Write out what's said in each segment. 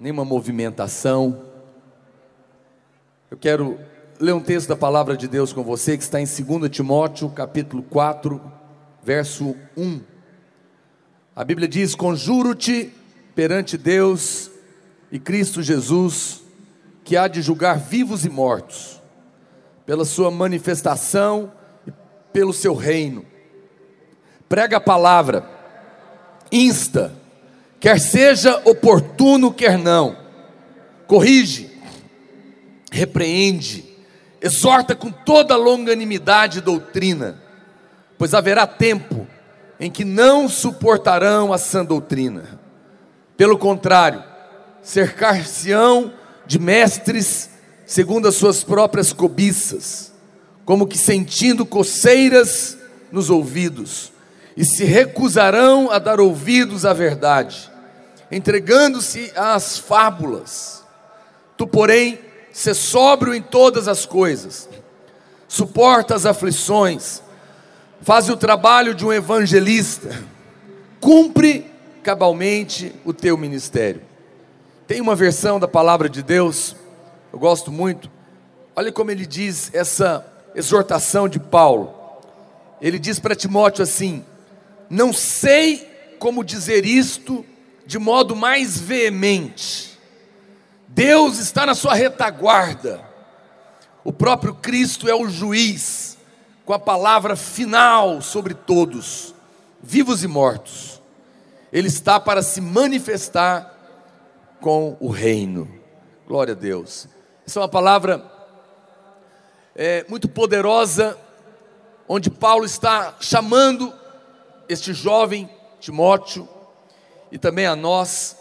nenhuma movimentação. Eu quero ler um texto da palavra de Deus com você que está em 2 Timóteo, capítulo 4, verso 1. A Bíblia diz: Conjuro-te perante Deus e Cristo Jesus, que há de julgar vivos e mortos, pela sua manifestação e pelo seu reino. Prega a palavra, insta, quer seja oportuno, quer não, corrige, repreende, exorta com toda longanimidade e doutrina, pois haverá tempo em que não suportarão a sã doutrina. Pelo contrário, cercar-se-ão de mestres segundo as suas próprias cobiças, como que sentindo coceiras nos ouvidos, e se recusarão a dar ouvidos à verdade entregando-se às fábulas. Tu, porém, se sóbrio em todas as coisas, suporta as aflições, faz o trabalho de um evangelista, cumpre cabalmente o teu ministério. Tem uma versão da palavra de Deus, eu gosto muito. Olha como ele diz essa exortação de Paulo. Ele diz para Timóteo assim: Não sei como dizer isto de modo mais veemente. Deus está na sua retaguarda. O próprio Cristo é o juiz, com a palavra final sobre todos, vivos e mortos. Ele está para se manifestar com o reino. Glória a Deus. Essa é uma palavra é, muito poderosa, onde Paulo está chamando este jovem Timóteo e também a nós,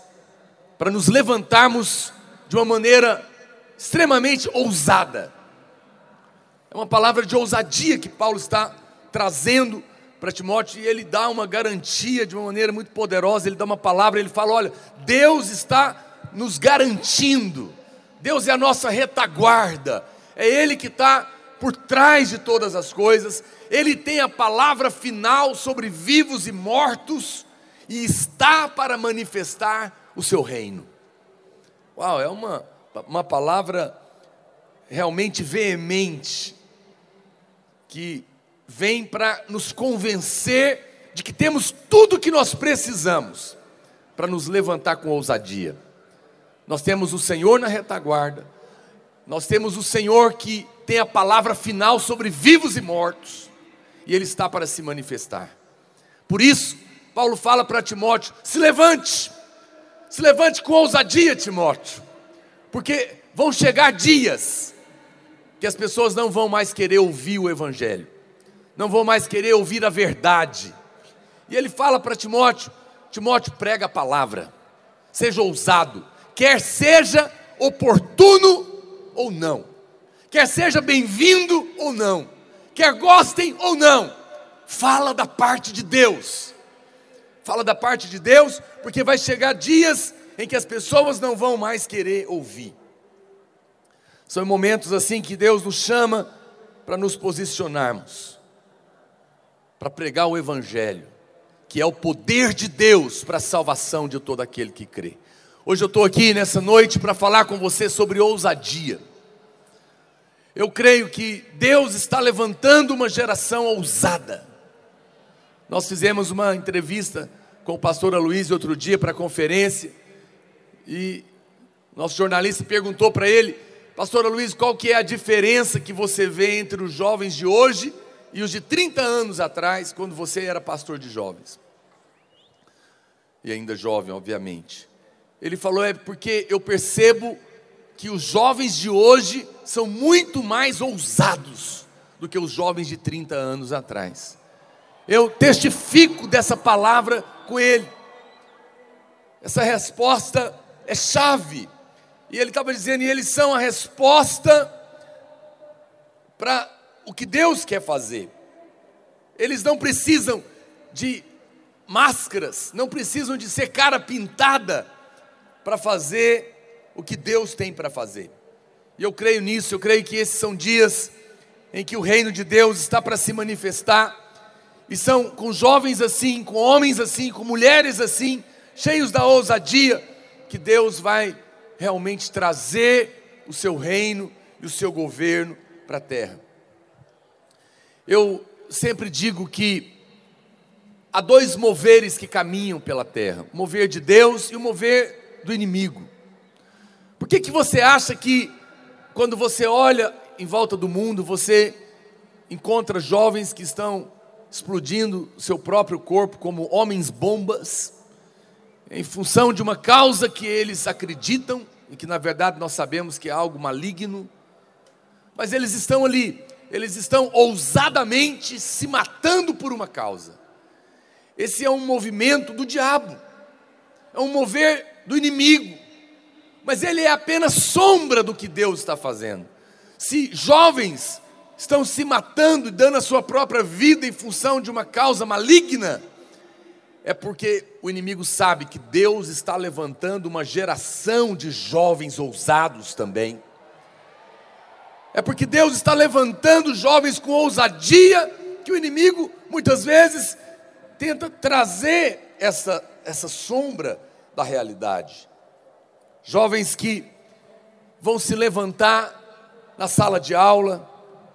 para nos levantarmos de uma maneira extremamente ousada. É uma palavra de ousadia que Paulo está trazendo para Timóteo e ele dá uma garantia de uma maneira muito poderosa. Ele dá uma palavra, ele fala: Olha, Deus está nos garantindo, Deus é a nossa retaguarda, é Ele que está por trás de todas as coisas, Ele tem a palavra final sobre vivos e mortos e está para manifestar o seu reino. Uau, é uma, uma palavra realmente veemente, que vem para nos convencer de que temos tudo o que nós precisamos para nos levantar com ousadia. Nós temos o Senhor na retaguarda, nós temos o Senhor que tem a palavra final sobre vivos e mortos, e Ele está para se manifestar. Por isso, Paulo fala para Timóteo: se levante, se levante com ousadia, Timóteo, porque vão chegar dias que as pessoas não vão mais querer ouvir o Evangelho, não vão mais querer ouvir a verdade. E ele fala para Timóteo: Timóteo, prega a palavra, seja ousado, quer seja oportuno ou não, quer seja bem-vindo ou não, quer gostem ou não, fala da parte de Deus fala da parte de Deus, porque vai chegar dias em que as pessoas não vão mais querer ouvir. São momentos assim que Deus nos chama para nos posicionarmos, para pregar o Evangelho, que é o poder de Deus para a salvação de todo aquele que crê. Hoje eu estou aqui nessa noite para falar com você sobre ousadia. Eu creio que Deus está levantando uma geração ousada. Nós fizemos uma entrevista com o pastor Aloysio outro dia para a conferência, e nosso jornalista perguntou para ele, pastor Aloysio, qual que é a diferença que você vê entre os jovens de hoje e os de 30 anos atrás, quando você era pastor de jovens? E ainda jovem, obviamente. Ele falou, é porque eu percebo que os jovens de hoje são muito mais ousados do que os jovens de 30 anos atrás. Eu testifico dessa palavra com ele. Essa resposta é chave. E ele estava dizendo, e eles são a resposta para o que Deus quer fazer. Eles não precisam de máscaras, não precisam de ser cara pintada para fazer o que Deus tem para fazer. E eu creio nisso, eu creio que esses são dias em que o reino de Deus está para se manifestar e são com jovens assim, com homens assim, com mulheres assim, cheios da ousadia, que Deus vai realmente trazer o seu reino e o seu governo para a terra. Eu sempre digo que há dois moveres que caminham pela terra: o mover de Deus e o mover do inimigo. Por que, que você acha que, quando você olha em volta do mundo, você encontra jovens que estão explodindo seu próprio corpo como homens bombas, em função de uma causa que eles acreditam e que na verdade nós sabemos que é algo maligno, mas eles estão ali, eles estão ousadamente se matando por uma causa. Esse é um movimento do diabo, é um mover do inimigo, mas ele é apenas sombra do que Deus está fazendo. Se jovens estão se matando e dando a sua própria vida em função de uma causa maligna, é porque o inimigo sabe que Deus está levantando uma geração de jovens ousados também. É porque Deus está levantando jovens com ousadia que o inimigo muitas vezes tenta trazer essa, essa sombra da realidade. Jovens que vão se levantar na sala de aula,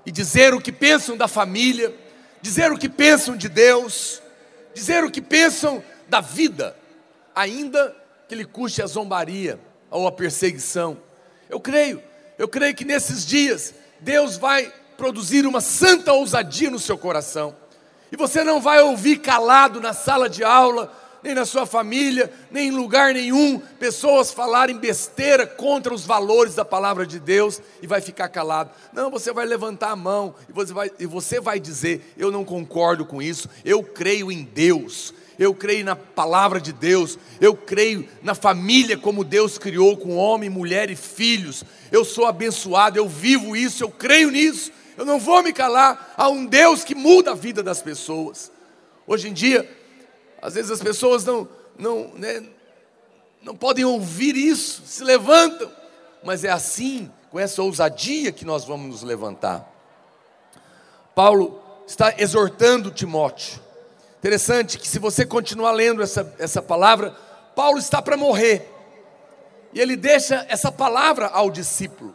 e dizer o que pensam da família, dizer o que pensam de Deus, dizer o que pensam da vida, ainda que lhe custe a zombaria ou a perseguição. Eu creio, eu creio que nesses dias Deus vai produzir uma santa ousadia no seu coração. E você não vai ouvir calado na sala de aula nem na sua família, nem em lugar nenhum, pessoas falarem besteira contra os valores da palavra de Deus e vai ficar calado. Não, você vai levantar a mão e você vai, e você vai dizer: Eu não concordo com isso, eu creio em Deus. Eu creio na palavra de Deus, eu creio na família como Deus criou, com homem, mulher e filhos. Eu sou abençoado, eu vivo isso, eu creio nisso. Eu não vou me calar a um Deus que muda a vida das pessoas. Hoje em dia, às vezes as pessoas não, não, né, não podem ouvir isso, se levantam, mas é assim, com essa ousadia que nós vamos nos levantar. Paulo está exortando Timóteo. Interessante que se você continuar lendo essa, essa palavra, Paulo está para morrer. E ele deixa essa palavra ao discípulo.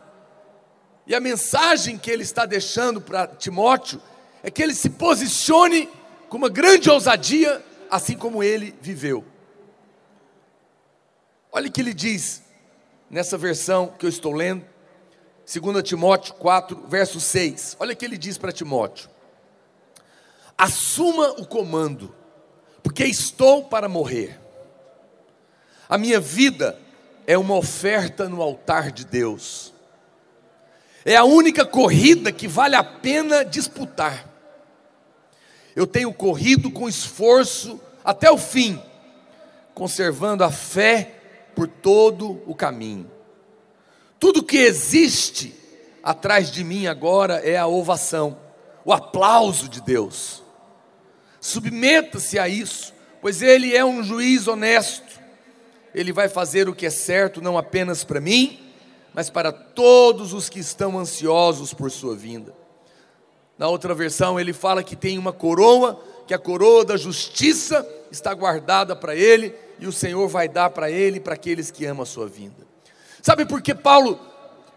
E a mensagem que ele está deixando para Timóteo é que ele se posicione com uma grande ousadia assim como ele viveu. Olha o que ele diz nessa versão que eu estou lendo, 2 Timóteo 4, verso 6. Olha o que ele diz para Timóteo: Assuma o comando, porque estou para morrer. A minha vida é uma oferta no altar de Deus. É a única corrida que vale a pena disputar eu tenho corrido com esforço até o fim, conservando a fé por todo o caminho. Tudo que existe atrás de mim agora é a ovação, o aplauso de Deus. Submeta-se a isso, pois Ele é um juiz honesto. Ele vai fazer o que é certo, não apenas para mim, mas para todos os que estão ansiosos por Sua vinda. Na outra versão, ele fala que tem uma coroa, que a coroa da justiça está guardada para ele, e o Senhor vai dar para ele para aqueles que amam a sua vinda. Sabe por que Paulo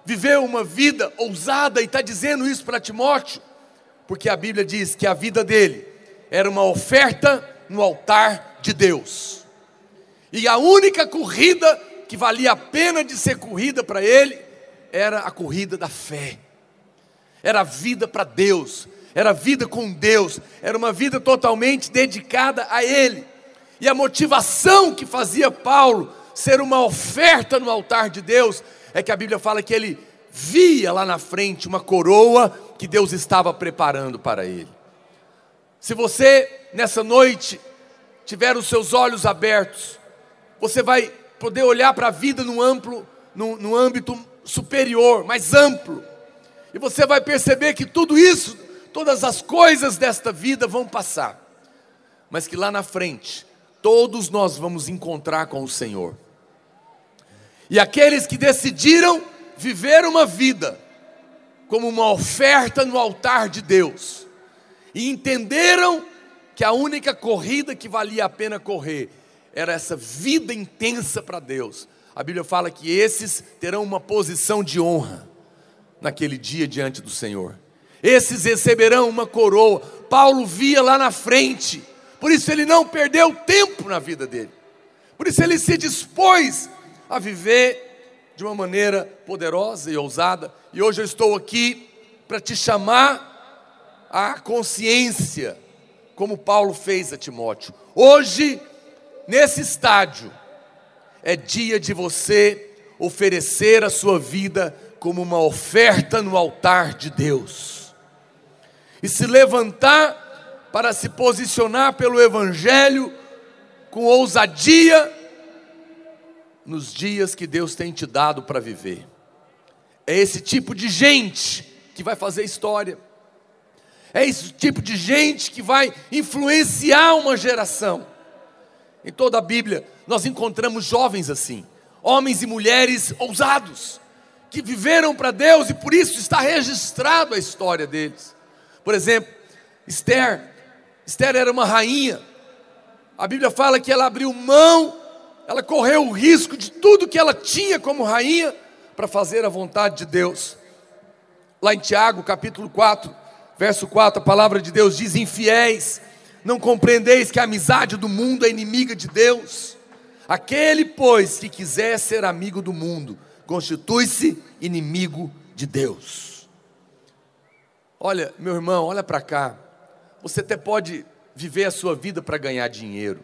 viveu uma vida ousada e está dizendo isso para Timóteo? Porque a Bíblia diz que a vida dele era uma oferta no altar de Deus, e a única corrida que valia a pena de ser corrida para ele era a corrida da fé era vida para Deus, era vida com Deus, era uma vida totalmente dedicada a Ele. E a motivação que fazia Paulo ser uma oferta no altar de Deus é que a Bíblia fala que ele via lá na frente uma coroa que Deus estava preparando para ele. Se você nessa noite tiver os seus olhos abertos, você vai poder olhar para a vida num amplo, num âmbito superior, mais amplo. E você vai perceber que tudo isso, todas as coisas desta vida vão passar, mas que lá na frente, todos nós vamos encontrar com o Senhor. E aqueles que decidiram viver uma vida como uma oferta no altar de Deus, e entenderam que a única corrida que valia a pena correr era essa vida intensa para Deus, A Bíblia fala que esses terão uma posição de honra naquele dia diante do Senhor. Esses receberão uma coroa. Paulo via lá na frente, por isso ele não perdeu tempo na vida dele. Por isso ele se dispôs a viver de uma maneira poderosa e ousada. E hoje eu estou aqui para te chamar à consciência, como Paulo fez a Timóteo. Hoje, nesse estádio, é dia de você oferecer a sua vida como uma oferta no altar de Deus. E se levantar para se posicionar pelo Evangelho com ousadia nos dias que Deus tem te dado para viver. É esse tipo de gente que vai fazer história. É esse tipo de gente que vai influenciar uma geração. Em toda a Bíblia, nós encontramos jovens assim, homens e mulheres ousados, que viveram para Deus e por isso está registrado a história deles. Por exemplo, Esther. Esther era uma rainha, a Bíblia fala que ela abriu mão, ela correu o risco de tudo que ela tinha como rainha para fazer a vontade de Deus. Lá em Tiago, capítulo 4, verso 4, a palavra de Deus diz: Infiéis, não compreendeis que a amizade do mundo é inimiga de Deus? Aquele, pois, que quiser ser amigo do mundo, constitui-se inimigo de Deus. Olha, meu irmão, olha para cá. Você até pode viver a sua vida para ganhar dinheiro.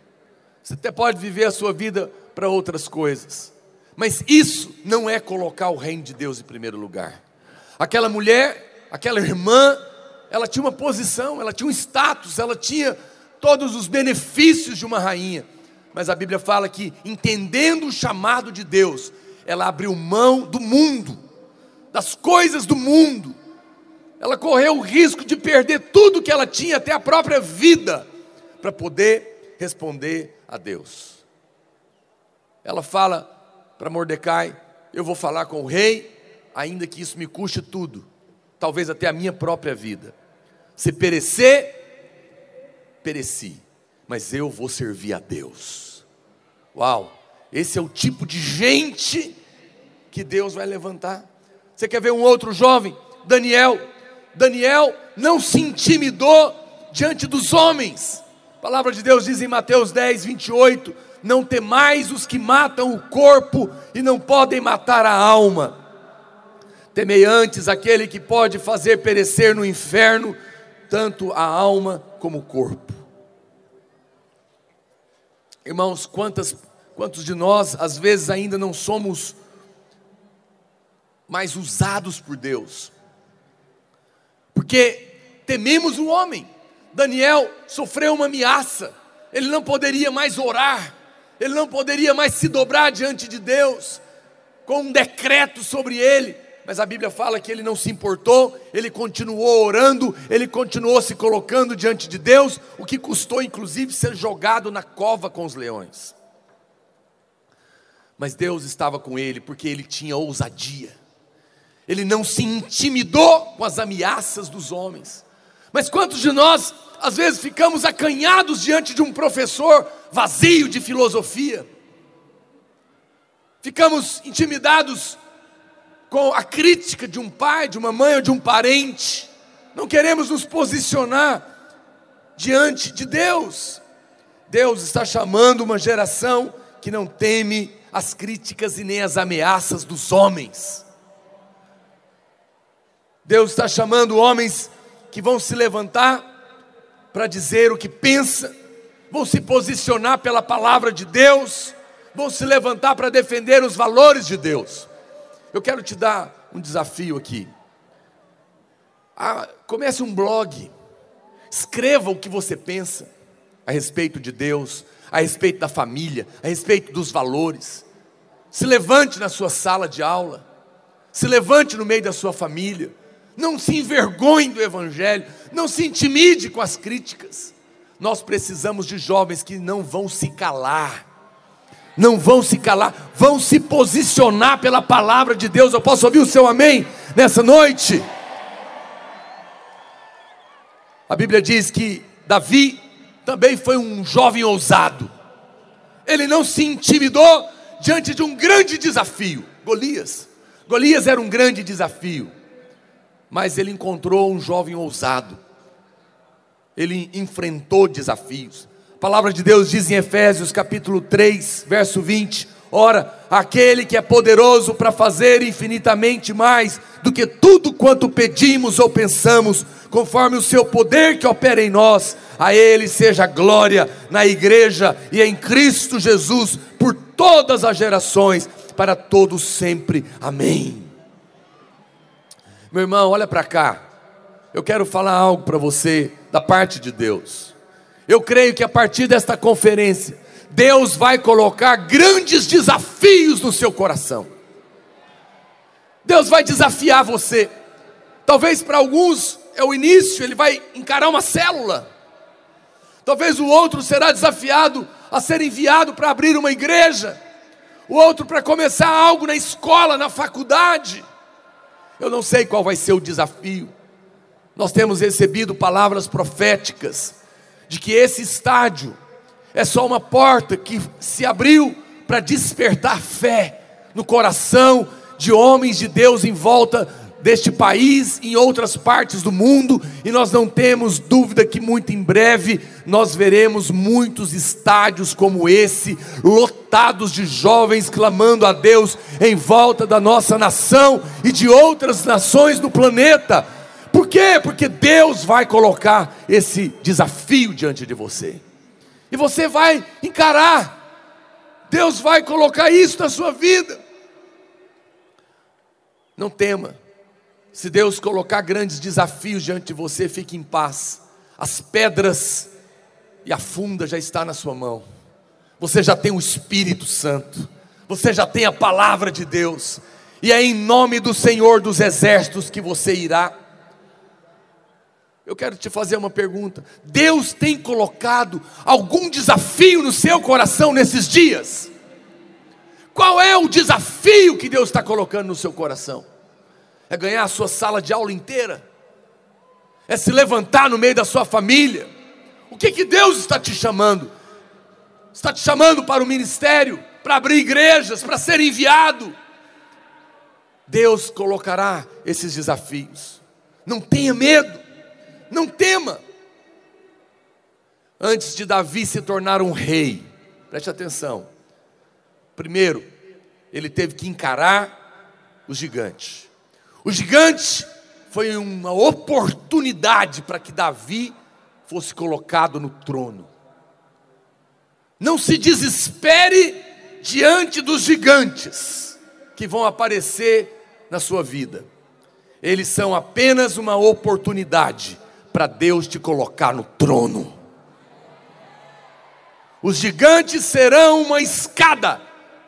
Você até pode viver a sua vida para outras coisas. Mas isso não é colocar o reino de Deus em primeiro lugar. Aquela mulher, aquela irmã, ela tinha uma posição, ela tinha um status, ela tinha todos os benefícios de uma rainha. Mas a Bíblia fala que, entendendo o chamado de Deus, ela abriu mão do mundo, das coisas do mundo, ela correu o risco de perder tudo que ela tinha, até a própria vida, para poder responder a Deus. Ela fala para Mordecai: Eu vou falar com o rei, ainda que isso me custe tudo, talvez até a minha própria vida. Se perecer, pereci, mas eu vou servir a Deus. Uau, esse é o tipo de gente que Deus vai levantar. Você quer ver um outro jovem? Daniel Daniel não se intimidou diante dos homens. A palavra de Deus diz em Mateus 10, 28: Não temais os que matam o corpo e não podem matar a alma. Temei antes aquele que pode fazer perecer no inferno tanto a alma como o corpo. Irmãos, quantas, quantos de nós às vezes ainda não somos mais usados por Deus? porque tememos o homem. Daniel sofreu uma ameaça, ele não poderia mais orar, ele não poderia mais se dobrar diante de Deus, com um decreto sobre ele, mas a Bíblia fala que ele não se importou, ele continuou orando, ele continuou se colocando diante de Deus, o que custou inclusive ser jogado na cova com os leões. Mas Deus estava com ele porque ele tinha ousadia ele não se intimidou com as ameaças dos homens. Mas quantos de nós, às vezes, ficamos acanhados diante de um professor vazio de filosofia? Ficamos intimidados com a crítica de um pai, de uma mãe ou de um parente. Não queremos nos posicionar diante de Deus. Deus está chamando uma geração que não teme as críticas e nem as ameaças dos homens. Deus está chamando homens que vão se levantar para dizer o que pensa, vão se posicionar pela palavra de Deus, vão se levantar para defender os valores de Deus. Eu quero te dar um desafio aqui. Ah, comece um blog, escreva o que você pensa a respeito de Deus, a respeito da família, a respeito dos valores. Se levante na sua sala de aula, se levante no meio da sua família não se envergonhe do Evangelho, não se intimide com as críticas. Nós precisamos de jovens que não vão se calar, não vão se calar, vão se posicionar pela palavra de Deus. Eu posso ouvir o seu amém nessa noite? A Bíblia diz que Davi também foi um jovem ousado, ele não se intimidou diante de um grande desafio: Golias. Golias era um grande desafio, mas ele encontrou um jovem ousado, ele enfrentou desafios. A palavra de Deus diz em Efésios capítulo 3, verso 20: Ora, aquele que é poderoso para fazer infinitamente mais do que tudo quanto pedimos ou pensamos, conforme o seu poder que opera em nós, a ele seja glória na igreja e em Cristo Jesus por todas as gerações, para todos sempre. Amém. Meu irmão, olha para cá. Eu quero falar algo para você da parte de Deus. Eu creio que a partir desta conferência, Deus vai colocar grandes desafios no seu coração. Deus vai desafiar você. Talvez para alguns é o início, ele vai encarar uma célula. Talvez o outro será desafiado a ser enviado para abrir uma igreja. O outro para começar algo na escola, na faculdade. Eu não sei qual vai ser o desafio. Nós temos recebido palavras proféticas de que esse estádio é só uma porta que se abriu para despertar fé no coração de homens de Deus em volta deste país, em outras partes do mundo, e nós não temos dúvida que muito em breve nós veremos muitos estádios como esse, lotados de jovens clamando a Deus em volta da nossa nação e de outras nações do planeta. Por quê? Porque Deus vai colocar esse desafio diante de você. E você vai encarar. Deus vai colocar isso na sua vida. Não tema. Se Deus colocar grandes desafios diante de você, fique em paz. As pedras e a funda já está na sua mão. Você já tem o Espírito Santo. Você já tem a palavra de Deus. E é em nome do Senhor dos exércitos que você irá. Eu quero te fazer uma pergunta. Deus tem colocado algum desafio no seu coração nesses dias? Qual é o desafio que Deus está colocando no seu coração? É ganhar a sua sala de aula inteira? É se levantar no meio da sua família? O que, que Deus está te chamando? Está te chamando para o ministério, para abrir igrejas, para ser enviado. Deus colocará esses desafios. Não tenha medo. Não tema. Antes de Davi se tornar um rei, preste atenção. Primeiro, ele teve que encarar o gigante. O gigante foi uma oportunidade para que Davi fosse colocado no trono. Não se desespere diante dos gigantes que vão aparecer na sua vida. Eles são apenas uma oportunidade para Deus te colocar no trono. Os gigantes serão uma escada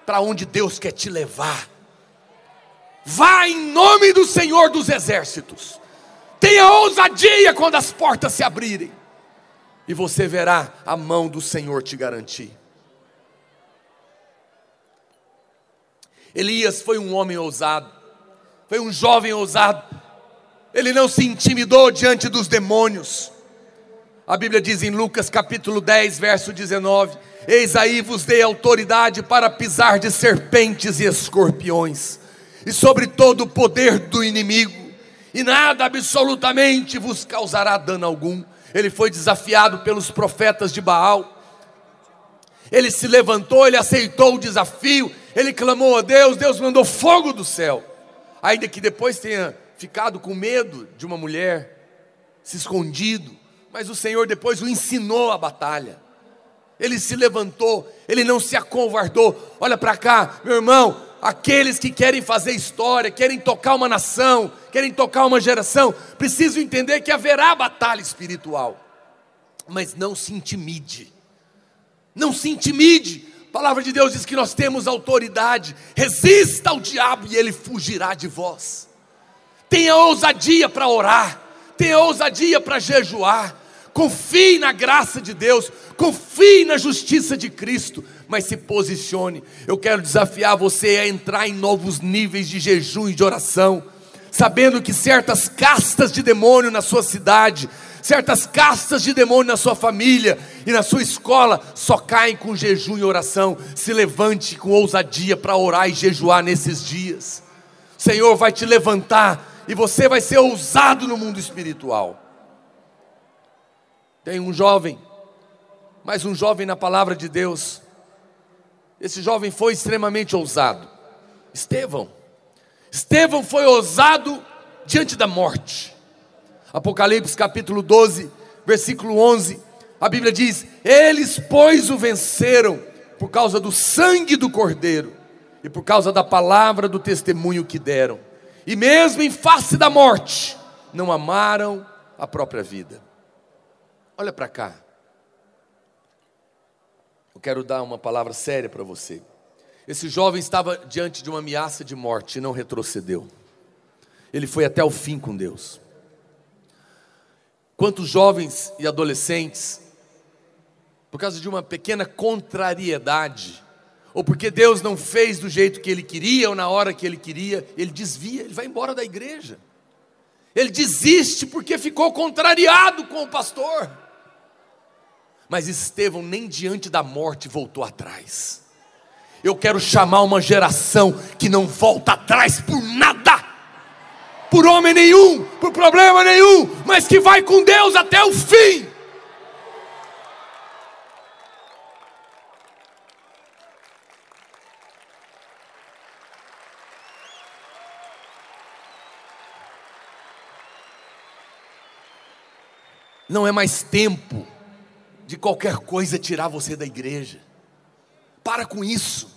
para onde Deus quer te levar. Vá em nome do Senhor dos exércitos. Tenha ousadia quando as portas se abrirem. E você verá a mão do Senhor te garantir. Elias foi um homem ousado, foi um jovem ousado, ele não se intimidou diante dos demônios. A Bíblia diz em Lucas capítulo 10, verso 19: Eis aí vos dei autoridade para pisar de serpentes e escorpiões, e sobre todo o poder do inimigo, e nada absolutamente vos causará dano algum. Ele foi desafiado pelos profetas de Baal. Ele se levantou, ele aceitou o desafio, ele clamou a Deus, Deus mandou fogo do céu. Ainda que depois tenha ficado com medo de uma mulher, se escondido, mas o Senhor depois o ensinou a batalha. Ele se levantou, ele não se acovardou. Olha para cá, meu irmão, aqueles que querem fazer história, querem tocar uma nação, querem tocar uma geração, precisam entender que haverá batalha espiritual. Mas não se intimide. Não se intimide. A palavra de Deus diz que nós temos autoridade. Resista ao diabo e ele fugirá de vós tenha ousadia para orar, tenha ousadia para jejuar, confie na graça de Deus, confie na justiça de Cristo, mas se posicione. Eu quero desafiar você a entrar em novos níveis de jejum e de oração, sabendo que certas castas de demônio na sua cidade, certas castas de demônio na sua família, e na sua escola só caem com jejum e oração. Se levante com ousadia para orar e jejuar nesses dias. O Senhor vai te levantar e você vai ser ousado no mundo espiritual. Tem um jovem, mais um jovem na palavra de Deus. Esse jovem foi extremamente ousado. Estevão. Estevão foi ousado diante da morte. Apocalipse capítulo 12, versículo 11, a Bíblia diz: Eles, pois, o venceram por causa do sangue do Cordeiro e por causa da palavra do testemunho que deram, e mesmo em face da morte, não amaram a própria vida. Olha para cá, eu quero dar uma palavra séria para você. Esse jovem estava diante de uma ameaça de morte e não retrocedeu. Ele foi até o fim com Deus. Quantos jovens e adolescentes, por causa de uma pequena contrariedade, ou porque Deus não fez do jeito que ele queria ou na hora que ele queria, ele desvia, ele vai embora da igreja. Ele desiste porque ficou contrariado com o pastor. Mas Estevão nem diante da morte voltou atrás. Eu quero chamar uma geração que não volta atrás por nada por homem nenhum, por problema nenhum, mas que vai com Deus até o fim. Não é mais tempo de qualquer coisa tirar você da igreja. Para com isso.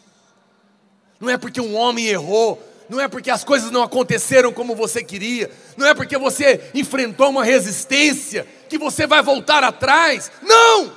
Não é porque um homem errou, não é porque as coisas não aconteceram como você queria, não é porque você enfrentou uma resistência que você vai voltar atrás. Não!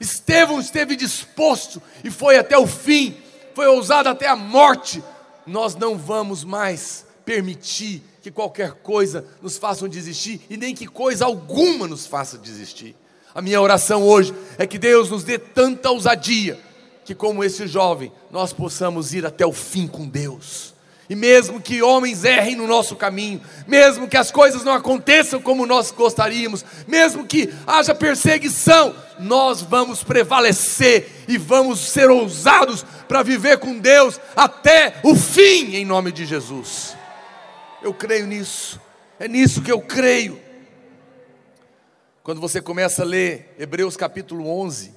Estevão esteve disposto e foi até o fim, foi ousado até a morte. Nós não vamos mais permitir que qualquer coisa nos faça desistir e nem que coisa alguma nos faça desistir. A minha oração hoje é que Deus nos dê tanta ousadia que, como esse jovem, nós possamos ir até o fim com Deus. E mesmo que homens errem no nosso caminho, mesmo que as coisas não aconteçam como nós gostaríamos, mesmo que haja perseguição, nós vamos prevalecer e vamos ser ousados para viver com Deus até o fim, em nome de Jesus. Eu creio nisso, é nisso que eu creio. Quando você começa a ler Hebreus capítulo 11,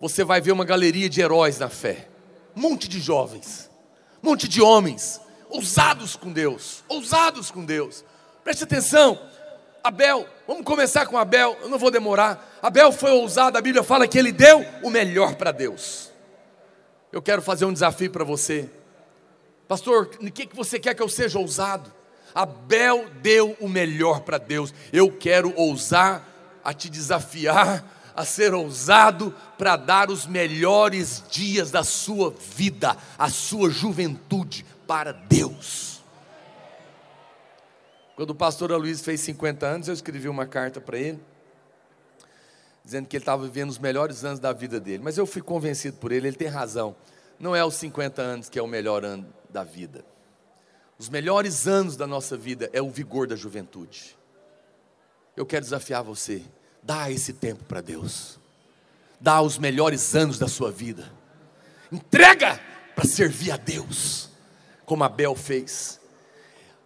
você vai ver uma galeria de heróis na fé. Um monte de jovens, um monte de homens, ousados com Deus, ousados com Deus. Preste atenção, Abel, vamos começar com Abel, eu não vou demorar. Abel foi ousado, a Bíblia fala que ele deu o melhor para Deus. Eu quero fazer um desafio para você. Pastor, o que você quer que eu seja ousado? Abel deu o melhor para Deus. Eu quero ousar a te desafiar a ser ousado para dar os melhores dias da sua vida, a sua juventude para Deus. Quando o pastor Luiz fez 50 anos, eu escrevi uma carta para ele, dizendo que ele estava vivendo os melhores anos da vida dele. Mas eu fui convencido por ele, ele tem razão. Não é os 50 anos que é o melhor ano da vida. Os melhores anos da nossa vida é o vigor da juventude. Eu quero desafiar você Dá esse tempo para Deus. Dá os melhores anos da sua vida. Entrega para servir a Deus, como Abel fez.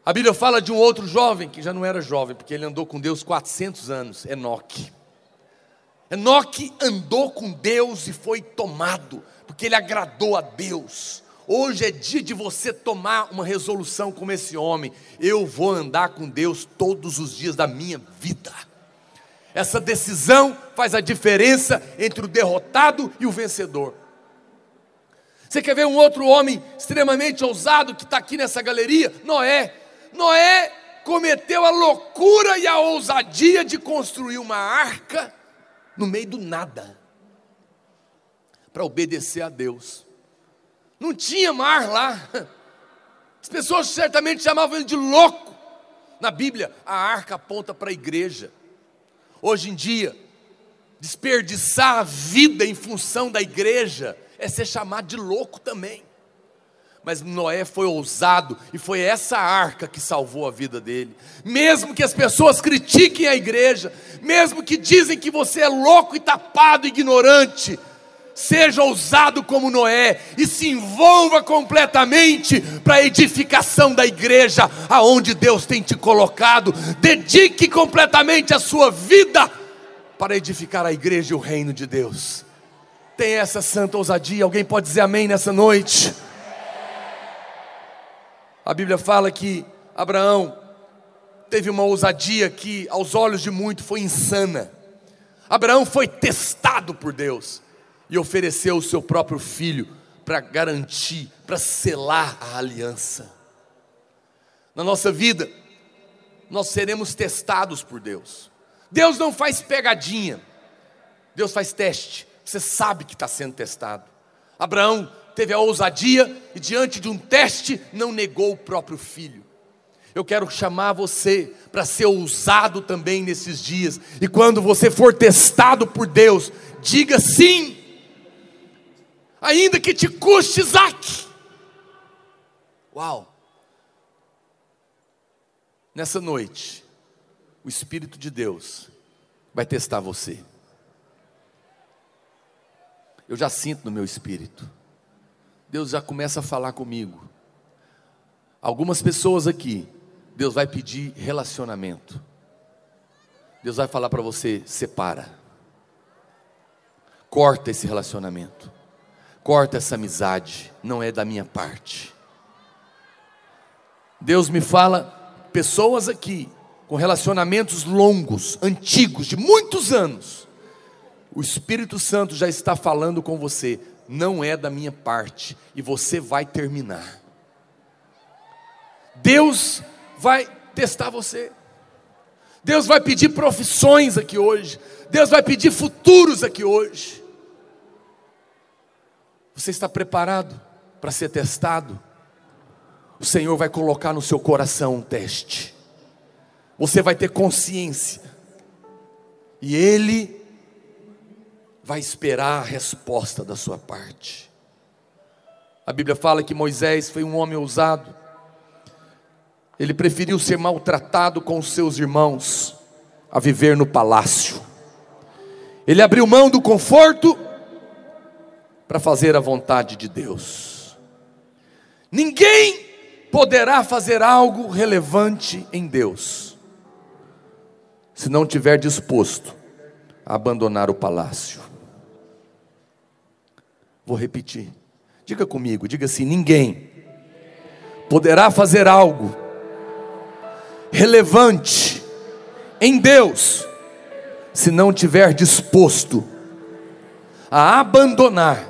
A Bíblia fala de um outro jovem, que já não era jovem, porque ele andou com Deus 400 anos, Enoque. Enoque andou com Deus e foi tomado, porque ele agradou a Deus. Hoje é dia de você tomar uma resolução como esse homem. Eu vou andar com Deus todos os dias da minha vida. Essa decisão faz a diferença entre o derrotado e o vencedor. Você quer ver um outro homem extremamente ousado que está aqui nessa galeria? Noé. Noé cometeu a loucura e a ousadia de construir uma arca no meio do nada para obedecer a Deus. Não tinha mar lá. As pessoas certamente chamavam ele de louco. Na Bíblia, a arca aponta para a igreja. Hoje em dia, desperdiçar a vida em função da igreja é ser chamado de louco também. Mas Noé foi ousado e foi essa arca que salvou a vida dele. Mesmo que as pessoas critiquem a igreja, mesmo que dizem que você é louco e tapado, ignorante, seja ousado como Noé e se envolva completamente para a edificação da igreja aonde Deus tem te colocado. Dedique completamente a sua vida para edificar a igreja e o reino de Deus. Tem essa santa ousadia. Alguém pode dizer amém nessa noite? A Bíblia fala que Abraão teve uma ousadia que, aos olhos de muito, foi insana. Abraão foi testado por Deus e ofereceu o seu próprio filho para garantir, para selar a aliança. Na nossa vida, nós seremos testados por Deus. Deus não faz pegadinha, Deus faz teste. Você sabe que está sendo testado. Abraão teve a ousadia e, diante de um teste, não negou o próprio filho. Eu quero chamar você para ser ousado também nesses dias, e quando você for testado por Deus, diga sim ainda que te custe Isaac. Uau! Nessa noite, o Espírito de Deus vai testar você. Eu já sinto no meu espírito. Deus já começa a falar comigo. Algumas pessoas aqui, Deus vai pedir relacionamento. Deus vai falar para você: separa, corta esse relacionamento corta essa amizade, não é da minha parte. Deus me fala, pessoas aqui, com relacionamentos longos, antigos, de muitos anos, o Espírito Santo já está falando com você, não é da minha parte, e você vai terminar. Deus vai testar você. Deus vai pedir profissões aqui hoje. Deus vai pedir futuros aqui hoje. Você está preparado para ser testado? O Senhor vai colocar no seu coração um teste. Você vai ter consciência. E Ele vai esperar a resposta da sua parte. A Bíblia fala que Moisés foi um homem ousado. Ele preferiu ser maltratado com os seus irmãos a viver no palácio. Ele abriu mão do conforto para fazer a vontade de Deus. Ninguém poderá fazer algo relevante em Deus, se não tiver disposto a abandonar o palácio. Vou repetir, diga comigo, diga assim: ninguém poderá fazer algo relevante em Deus, se não tiver disposto a abandonar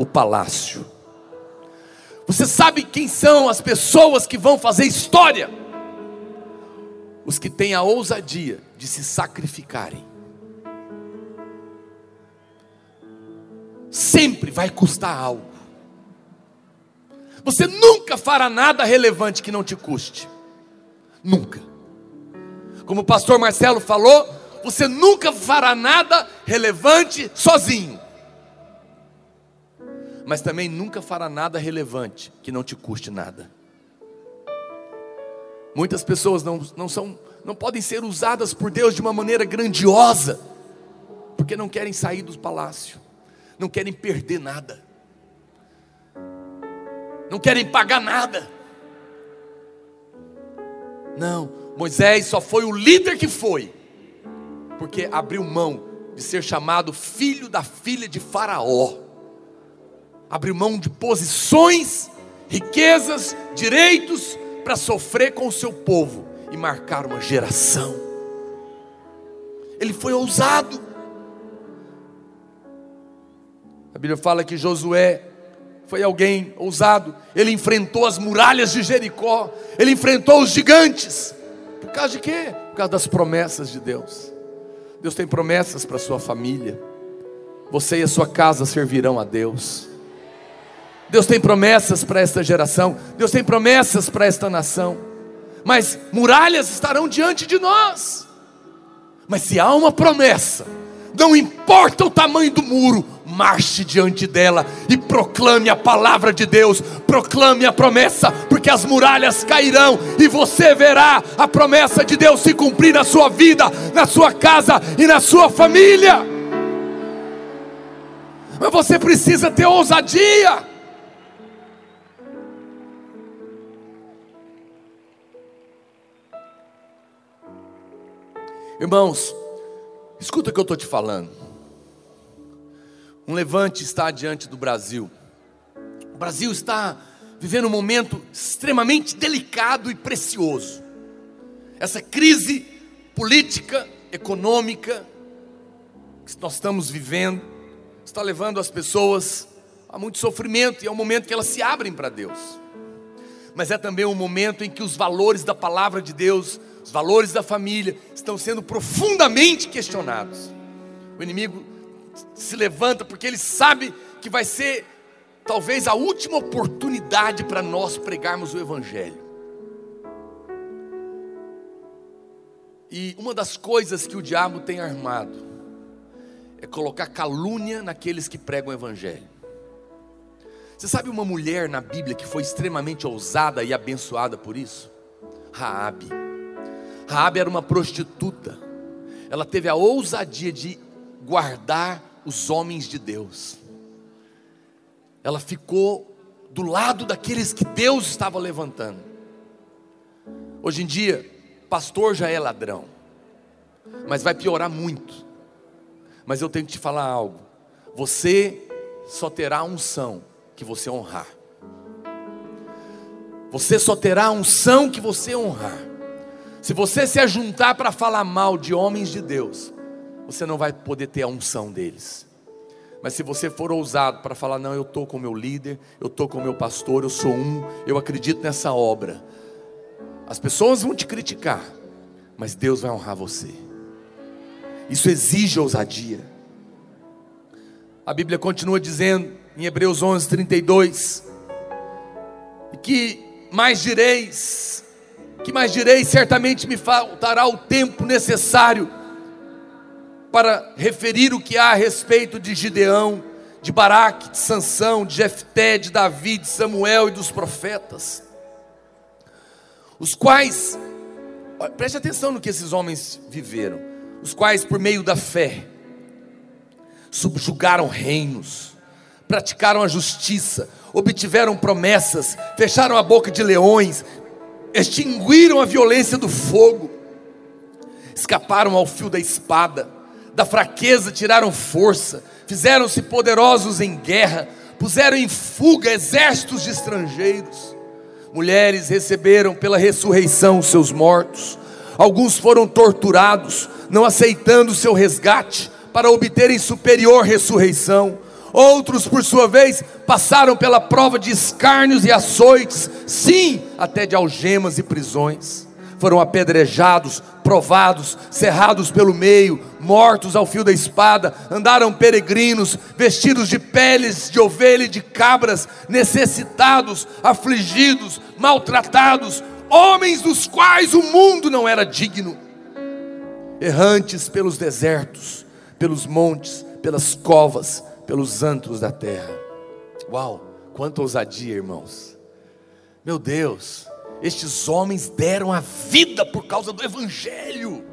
o palácio. Você sabe quem são as pessoas que vão fazer história? Os que têm a ousadia de se sacrificarem. Sempre vai custar algo. Você nunca fará nada relevante que não te custe. Nunca. Como o pastor Marcelo falou, você nunca fará nada relevante sozinho mas também nunca fará nada relevante que não te custe nada. Muitas pessoas não, não, são, não podem ser usadas por Deus de uma maneira grandiosa, porque não querem sair do palácio, não querem perder nada, não querem pagar nada. Não, Moisés só foi o líder que foi, porque abriu mão de ser chamado filho da filha de Faraó abriu mão de posições, riquezas, direitos para sofrer com o seu povo e marcar uma geração. Ele foi ousado. A Bíblia fala que Josué foi alguém ousado. Ele enfrentou as muralhas de Jericó, ele enfrentou os gigantes. Por causa de quê? Por causa das promessas de Deus. Deus tem promessas para sua família. Você e a sua casa servirão a Deus. Deus tem promessas para esta geração, Deus tem promessas para esta nação, mas muralhas estarão diante de nós. Mas se há uma promessa, não importa o tamanho do muro, marche diante dela e proclame a palavra de Deus, proclame a promessa, porque as muralhas cairão e você verá a promessa de Deus se cumprir na sua vida, na sua casa e na sua família. Mas você precisa ter ousadia. Irmãos, escuta o que eu estou te falando. Um levante está diante do Brasil. O Brasil está vivendo um momento extremamente delicado e precioso. Essa crise política, econômica que nós estamos vivendo está levando as pessoas a muito sofrimento e é um momento que elas se abrem para Deus. Mas é também um momento em que os valores da palavra de Deus os valores da família estão sendo profundamente questionados. O inimigo se levanta porque ele sabe que vai ser talvez a última oportunidade para nós pregarmos o Evangelho. E uma das coisas que o diabo tem armado é colocar calúnia naqueles que pregam o Evangelho. Você sabe uma mulher na Bíblia que foi extremamente ousada e abençoada por isso? Raabe. Raabe era uma prostituta. Ela teve a ousadia de guardar os homens de Deus. Ela ficou do lado daqueles que Deus estava levantando. Hoje em dia, pastor já é ladrão, mas vai piorar muito. Mas eu tenho que te falar algo: você só terá unção que você honrar. Você só terá unção que você honrar. Se você se ajuntar para falar mal de homens de Deus, você não vai poder ter a unção deles. Mas se você for ousado para falar, não, eu estou com o meu líder, eu estou com o meu pastor, eu sou um, eu acredito nessa obra. As pessoas vão te criticar, mas Deus vai honrar você. Isso exige ousadia. A Bíblia continua dizendo em Hebreus 11, 32, que mais direis, que mais direi? Certamente me faltará o tempo necessário para referir o que há a respeito de Gideão, de Baraque, de Sansão, de Jefté, de Davi, de Samuel e dos profetas, os quais, preste atenção no que esses homens viveram, os quais por meio da fé subjugaram reinos, praticaram a justiça, obtiveram promessas, fecharam a boca de leões, extinguiram a violência do fogo, escaparam ao fio da espada, da fraqueza tiraram força, fizeram-se poderosos em guerra, puseram em fuga exércitos de estrangeiros. Mulheres receberam pela ressurreição seus mortos, alguns foram torturados, não aceitando seu resgate, para obterem superior ressurreição Outros, por sua vez, passaram pela prova de escárnios e açoites, sim, até de algemas e prisões. Foram apedrejados, provados, cerrados pelo meio, mortos ao fio da espada, andaram peregrinos, vestidos de peles de ovelha e de cabras, necessitados, afligidos, maltratados, homens dos quais o mundo não era digno, errantes pelos desertos, pelos montes, pelas covas, pelos antros da terra. Uau, quanta ousadia, irmãos. Meu Deus, estes homens deram a vida por causa do Evangelho.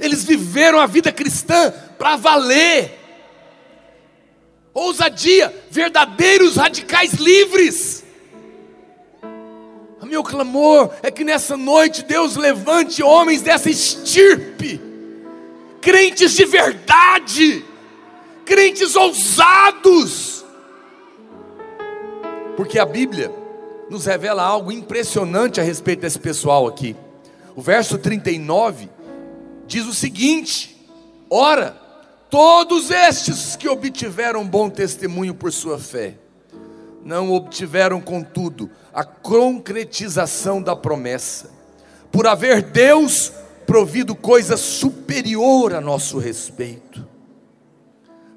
Eles viveram a vida cristã para valer. Ousadia, verdadeiros radicais livres. O meu clamor é que nessa noite Deus levante homens dessa estirpe, crentes de verdade, crentes ousados. Porque a Bíblia nos revela algo impressionante a respeito desse pessoal aqui. O verso 39 diz o seguinte: Ora, todos estes que obtiveram bom testemunho por sua fé, não obtiveram, contudo, a concretização da promessa, por haver Deus provido coisa superior a nosso respeito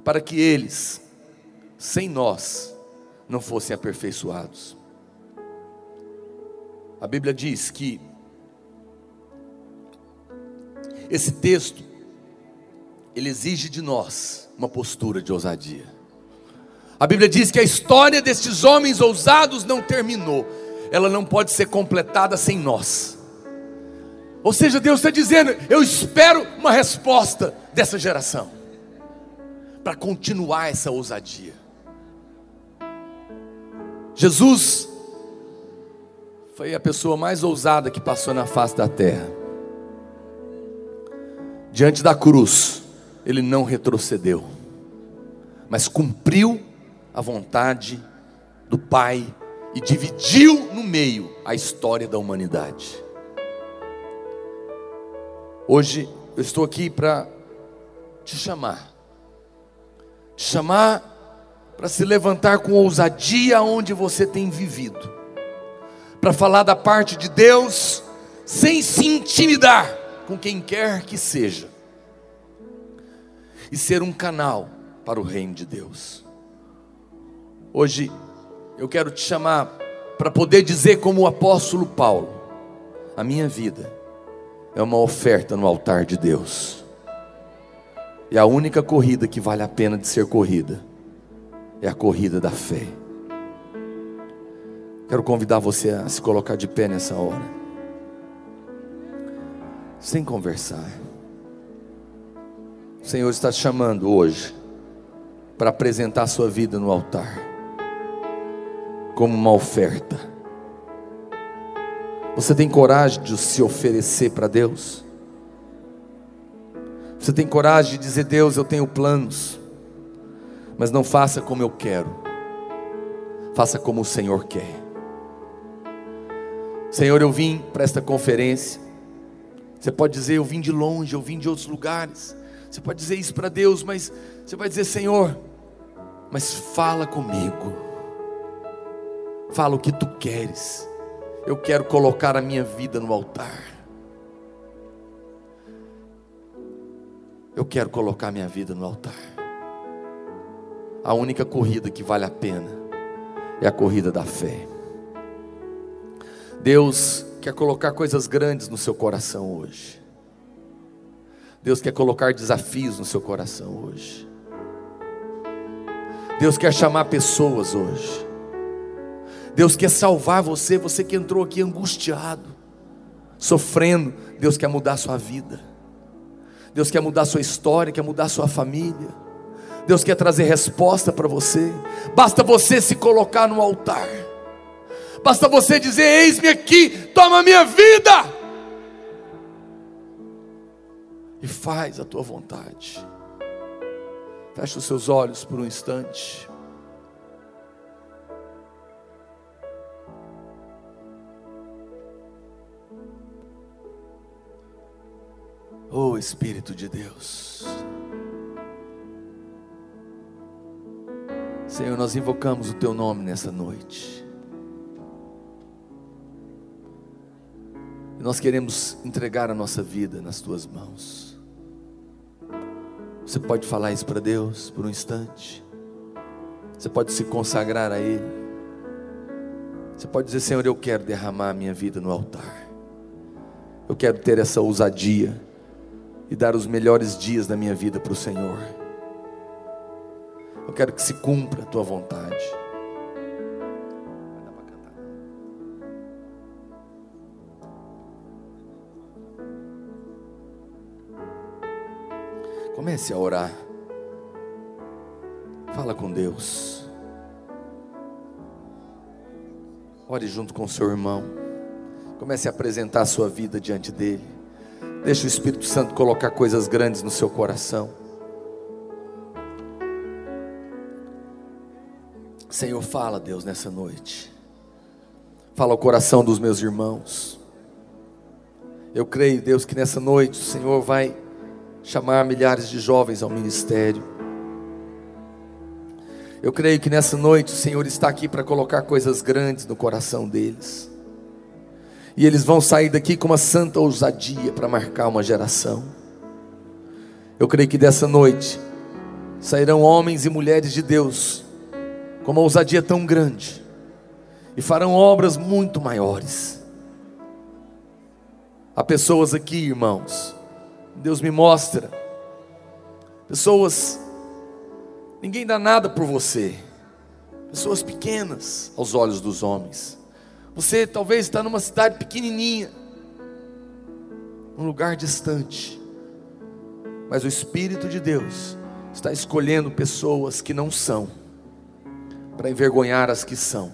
para que eles, sem nós, não fossem aperfeiçoados. A Bíblia diz que esse texto ele exige de nós uma postura de ousadia. A Bíblia diz que a história destes homens ousados não terminou, ela não pode ser completada sem nós. Ou seja, Deus está dizendo: eu espero uma resposta dessa geração, para continuar essa ousadia. Jesus foi a pessoa mais ousada que passou na face da terra. Diante da cruz, ele não retrocedeu, mas cumpriu a vontade do Pai e dividiu no meio a história da humanidade. Hoje eu estou aqui para te chamar, chamar para se levantar com ousadia onde você tem vivido, para falar da parte de Deus sem se intimidar com quem quer que seja, e ser um canal para o reino de Deus. Hoje eu quero te chamar para poder dizer, como o apóstolo Paulo: a minha vida é uma oferta no altar de Deus, e a única corrida que vale a pena de ser corrida é a corrida da fé. Quero convidar você a se colocar de pé nessa hora, sem conversar. O Senhor está te chamando hoje para apresentar a sua vida no altar, como uma oferta. Você tem coragem de se oferecer para Deus? Você tem coragem de dizer: Deus, eu tenho planos mas não faça como eu quero, faça como o Senhor quer. Senhor, eu vim para esta conferência. Você pode dizer, eu vim de longe, eu vim de outros lugares. Você pode dizer isso para Deus, mas você vai dizer, Senhor, mas fala comigo. Fala o que tu queres. Eu quero colocar a minha vida no altar. Eu quero colocar minha vida no altar a única corrida que vale a pena é a corrida da fé. Deus quer colocar coisas grandes no seu coração hoje. Deus quer colocar desafios no seu coração hoje. Deus quer chamar pessoas hoje. Deus quer salvar você, você que entrou aqui angustiado, sofrendo. Deus quer mudar a sua vida. Deus quer mudar sua história, quer mudar sua família. Deus quer trazer resposta para você. Basta você se colocar no altar. Basta você dizer: Eis-me aqui, toma minha vida. E faz a tua vontade. Feche os seus olhos por um instante. Espírito de Deus. Senhor, nós invocamos o Teu nome nessa noite. Nós queremos entregar a nossa vida nas Tuas mãos. Você pode falar isso para Deus por um instante. Você pode se consagrar a Ele. Você pode dizer, Senhor, eu quero derramar a minha vida no altar. Eu quero ter essa ousadia e dar os melhores dias da minha vida para o Senhor. Eu quero que se cumpra a tua vontade. Comece a orar. Fala com Deus. Ore junto com seu irmão. Comece a apresentar a sua vida diante dele. Deixe o Espírito Santo colocar coisas grandes no seu coração. Senhor, fala, Deus, nessa noite. Fala ao coração dos meus irmãos. Eu creio, Deus, que nessa noite o Senhor vai chamar milhares de jovens ao ministério. Eu creio que nessa noite o Senhor está aqui para colocar coisas grandes no coração deles. E eles vão sair daqui com uma santa ousadia para marcar uma geração. Eu creio que dessa noite sairão homens e mulheres de Deus com uma ousadia tão grande, e farão obras muito maiores. Há pessoas aqui, irmãos, Deus me mostra, pessoas, ninguém dá nada por você, pessoas pequenas aos olhos dos homens. Você talvez está numa cidade pequenininha, um lugar distante, mas o Espírito de Deus está escolhendo pessoas que não são, para envergonhar as que são.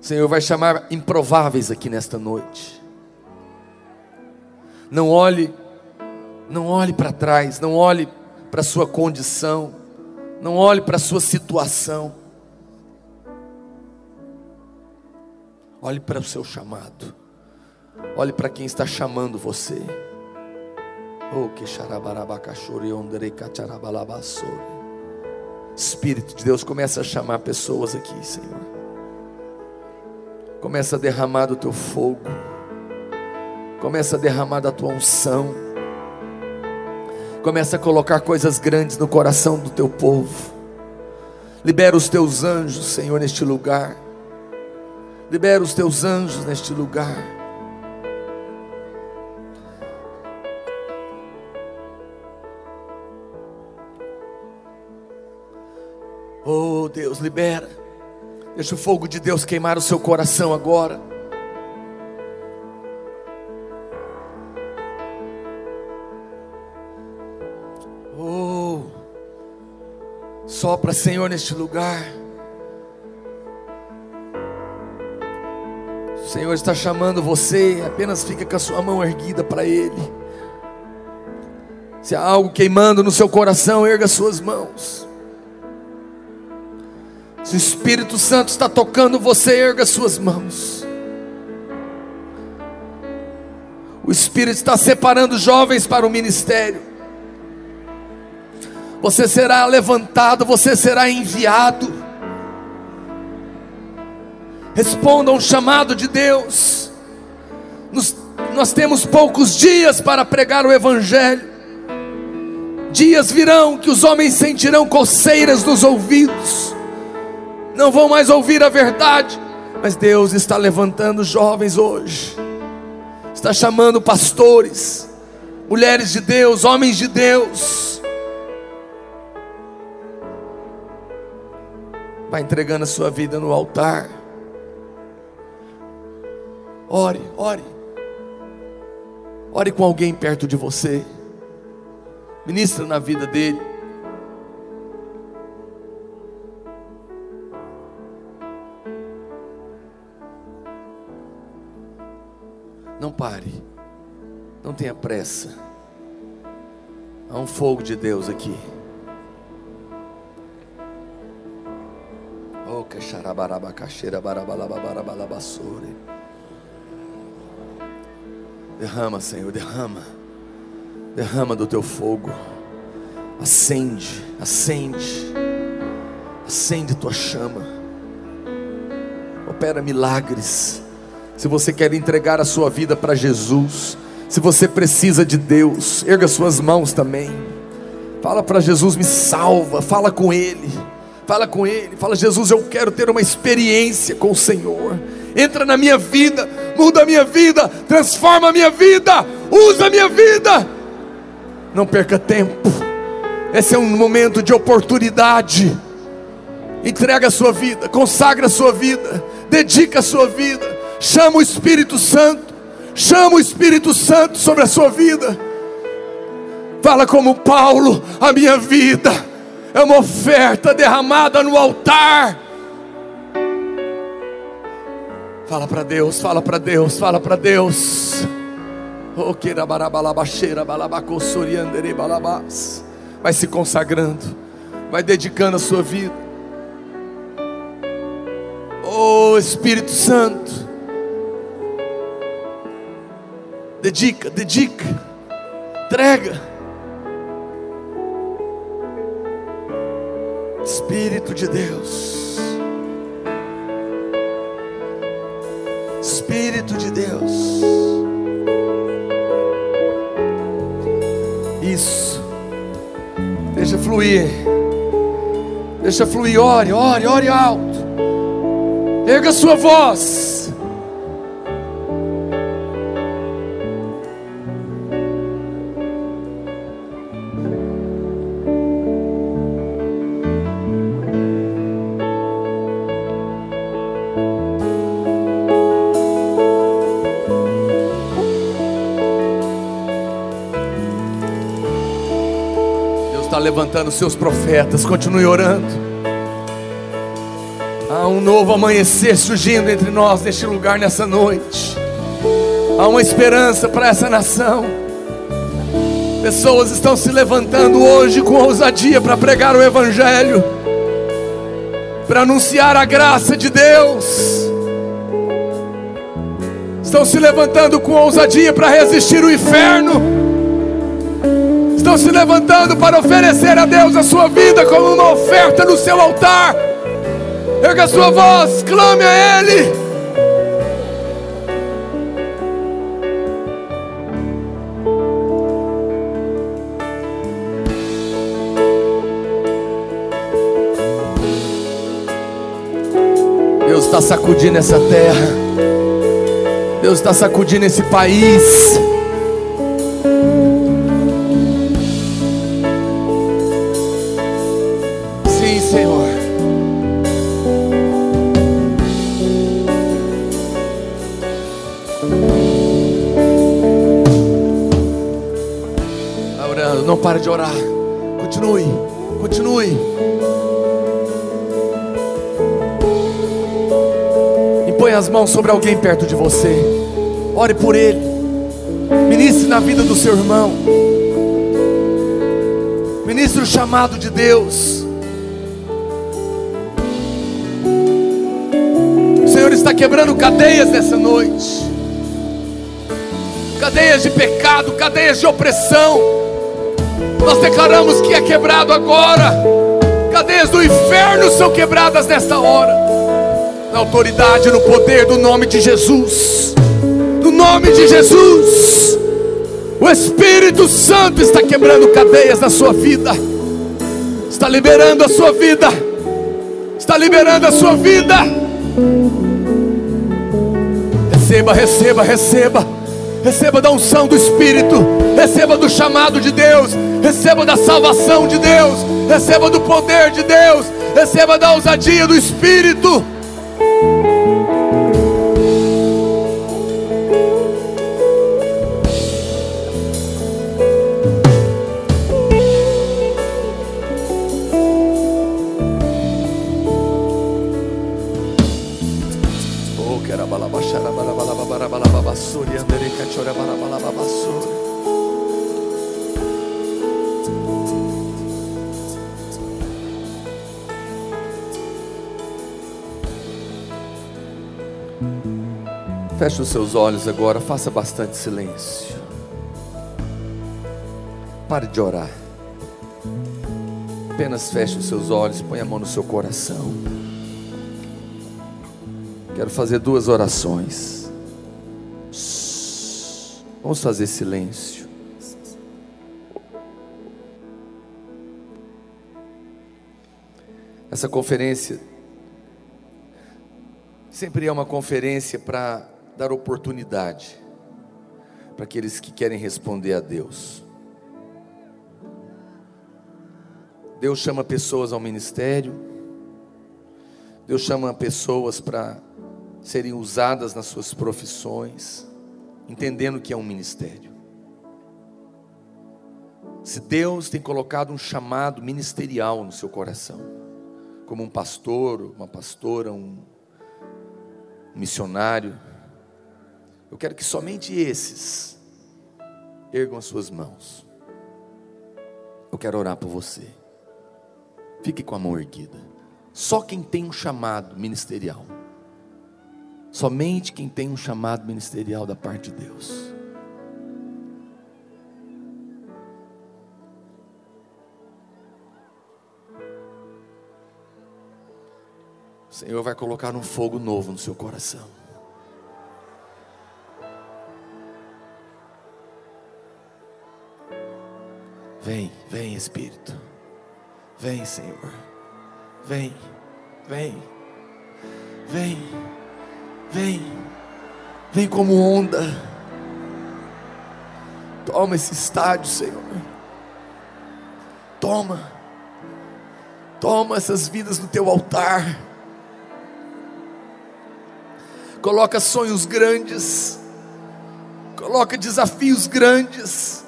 O Senhor vai chamar improváveis aqui nesta noite. Não olhe, não olhe para trás, não olhe para a sua condição, não olhe para a sua situação. Olhe para o seu chamado. Olhe para quem está chamando você. Oh, que Espírito de Deus começa a chamar pessoas aqui, Senhor. Começa a derramar do teu fogo. Começa a derramar da tua unção. Começa a colocar coisas grandes no coração do teu povo. Libera os teus anjos, Senhor, neste lugar. Libera os teus anjos neste lugar. Oh Deus, libera. Deixa o fogo de Deus queimar o seu coração agora. Oh, sopra, Senhor, neste lugar. Senhor está chamando você, apenas fica com a sua mão erguida para Ele. Se há algo queimando no seu coração, erga suas mãos. Se o Espírito Santo está tocando você, erga suas mãos. O Espírito está separando jovens para o ministério. Você será levantado, você será enviado. Responda um chamado de Deus. Nos, nós temos poucos dias para pregar o Evangelho. Dias virão que os homens sentirão coceiras nos ouvidos não vão mais ouvir a verdade. Mas Deus está levantando jovens hoje, está chamando pastores, mulheres de Deus, homens de Deus. Vai entregando a sua vida no altar. Ore, ore. Ore com alguém perto de você. Ministra na vida dele. Não pare. Não tenha pressa. Há um fogo de Deus aqui. Oh, Derrama, Senhor, derrama. Derrama do teu fogo. Acende, acende. Acende tua chama. Opera milagres se você quer entregar a sua vida para Jesus, se você precisa de Deus, erga suas mãos também. Fala para Jesus, me salva, fala com Ele. Fala com Ele, fala, Jesus, eu quero ter uma experiência com o Senhor. Entra na minha vida, muda a minha vida, transforma a minha vida, usa a minha vida. Não perca tempo, esse é um momento de oportunidade. Entrega a sua vida, consagra a sua vida, dedica a sua vida Chama o Espírito Santo. Chama o Espírito Santo sobre a sua vida. Fala como Paulo: a minha vida é uma oferta derramada no altar. Fala para Deus, fala para Deus, fala para Deus. Oh, vai se consagrando, vai dedicando a sua vida. Oh Espírito Santo. Dedica, dedica, entrega. Espírito de Deus, Espírito de Deus, isso, deixa fluir, deixa fluir, ore, ore, ore alto, erga sua voz. Levantando seus profetas, continue orando. Há um novo amanhecer surgindo entre nós neste lugar nessa noite. Há uma esperança para essa nação. Pessoas estão se levantando hoje com ousadia para pregar o Evangelho, para anunciar a graça de Deus. Estão se levantando com ousadia para resistir o inferno. Estão se levantando para oferecer a Deus a sua vida como uma oferta no seu altar. Erga a sua voz, clame a Ele. Deus está sacudindo essa terra. Deus está sacudindo esse país. Orando, não pare de orar. Continue, continue. Impõe as mãos sobre alguém perto de você. Ore por ele. Ministre na vida do seu irmão. Ministre o chamado de Deus. O Senhor está quebrando cadeias nessa noite. Cadeias de pecado, cadeias de opressão. Nós declaramos que é quebrado agora. Cadeias do inferno são quebradas nesta hora. Na autoridade, no poder do nome de Jesus. No nome de Jesus. O Espírito Santo está quebrando cadeias na sua vida. Está liberando a sua vida. Está liberando a sua vida. Receba, receba, receba. Receba da unção do Espírito. Receba do chamado de Deus. Receba da salvação de Deus. Receba do poder de Deus. Receba da ousadia do Espírito. Feche os seus olhos agora, faça bastante silêncio. Pare de orar. Apenas feche os seus olhos, põe a mão no seu coração. Quero fazer duas orações. Vamos fazer silêncio. Essa conferência sempre é uma conferência para dar oportunidade para aqueles que querem responder a Deus. Deus chama pessoas ao ministério, Deus chama pessoas para serem usadas nas suas profissões, entendendo que é um ministério. Se Deus tem colocado um chamado ministerial no seu coração, como um pastor, uma pastora, um missionário, eu quero que somente esses ergam as suas mãos. Eu quero orar por você. Fique com a mão erguida. Só quem tem um chamado ministerial. Somente quem tem um chamado ministerial da parte de Deus. O Senhor vai colocar um fogo novo no seu coração. Vem, vem Espírito. Vem, Senhor. Vem, vem, vem, vem, vem como onda. Toma esse estádio, Senhor. Toma, toma essas vidas no teu altar. coloca sonhos grandes, coloca desafios grandes,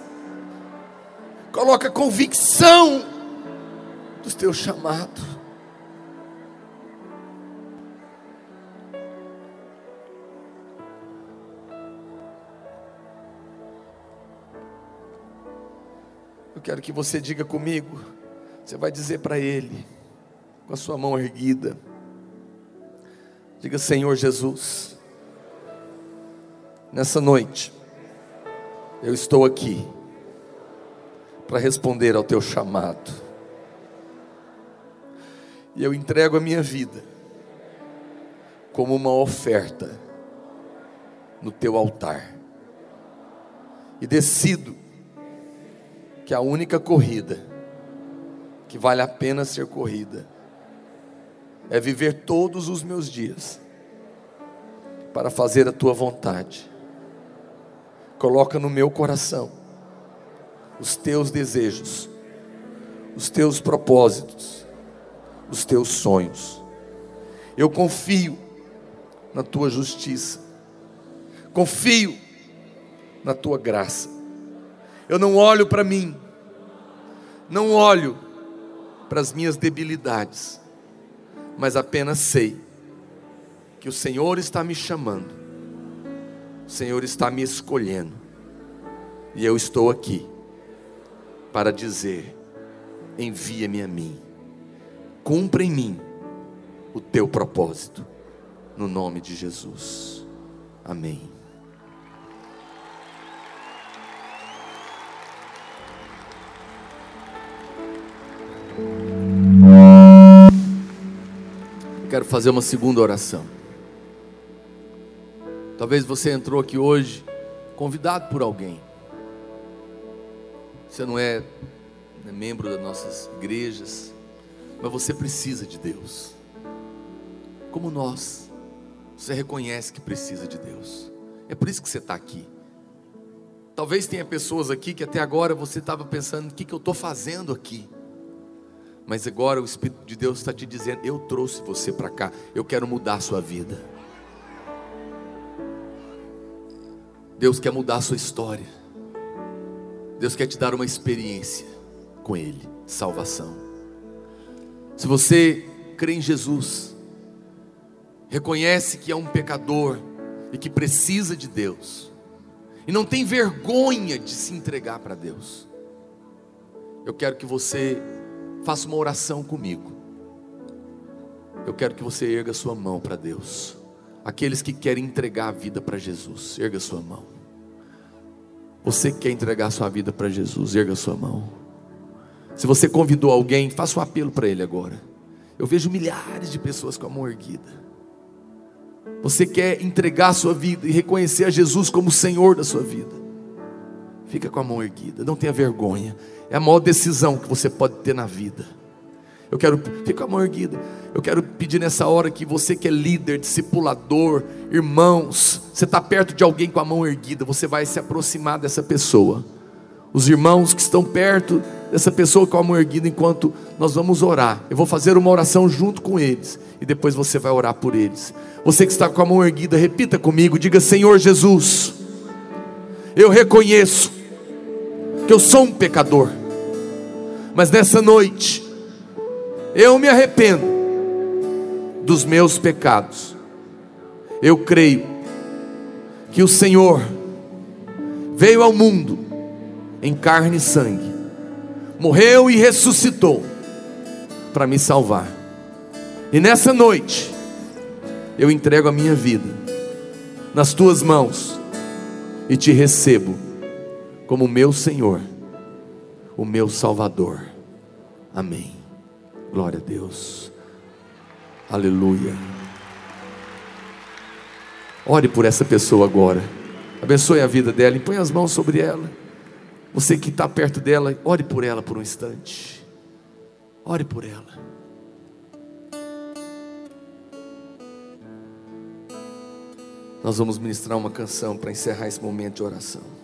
coloca convicção do teu chamado. Eu quero que você diga comigo, você vai dizer para Ele, com a sua mão erguida, diga: Senhor Jesus, nessa noite, eu estou aqui para responder ao teu chamado, e eu entrego a minha vida como uma oferta no teu altar, e decido que a única corrida que vale a pena ser corrida é viver todos os meus dias para fazer a tua vontade. Coloca no meu coração os teus desejos, os teus propósitos, os teus sonhos. Eu confio na tua justiça, confio na tua graça. Eu não olho para mim, não olho para as minhas debilidades, mas apenas sei que o Senhor está me chamando, o Senhor está me escolhendo, e eu estou aqui para dizer: envia-me a mim, cumpra em mim o teu propósito, no nome de Jesus. Amém. quero fazer uma segunda oração. Talvez você entrou aqui hoje convidado por alguém. Você não é, é membro das nossas igrejas, mas você precisa de Deus. Como nós, você reconhece que precisa de Deus. É por isso que você está aqui. Talvez tenha pessoas aqui que até agora você estava pensando: o que, que eu estou fazendo aqui? Mas agora o Espírito de Deus está te dizendo: Eu trouxe você para cá, eu quero mudar a sua vida. Deus quer mudar a sua história. Deus quer te dar uma experiência com Ele, salvação. Se você crê em Jesus, reconhece que é um pecador e que precisa de Deus, e não tem vergonha de se entregar para Deus, eu quero que você Faça uma oração comigo. Eu quero que você erga sua mão para Deus. Aqueles que querem entregar a vida para Jesus, erga sua mão. Você que quer entregar sua vida para Jesus, erga sua mão. Se você convidou alguém, faça um apelo para ele agora. Eu vejo milhares de pessoas com a mão erguida. Você quer entregar a sua vida e reconhecer a Jesus como Senhor da sua vida. Fica com a mão erguida, não tenha vergonha. É a maior decisão que você pode ter na vida. Eu quero, fica a mão erguida. Eu quero pedir nessa hora que você que é líder, discipulador, irmãos, você está perto de alguém com a mão erguida, você vai se aproximar dessa pessoa. Os irmãos que estão perto dessa pessoa com a mão erguida, enquanto nós vamos orar, eu vou fazer uma oração junto com eles, e depois você vai orar por eles. Você que está com a mão erguida, repita comigo: diga, Senhor Jesus, eu reconheço que eu sou um pecador, mas nessa noite, eu me arrependo dos meus pecados. Eu creio que o Senhor veio ao mundo em carne e sangue, morreu e ressuscitou para me salvar. E nessa noite, eu entrego a minha vida nas tuas mãos e te recebo como meu Senhor, o meu Salvador. Amém. Glória a Deus. Aleluia. Ore por essa pessoa agora. Abençoe a vida dela. Põe as mãos sobre ela. Você que está perto dela, ore por ela por um instante. Ore por ela. Nós vamos ministrar uma canção para encerrar esse momento de oração.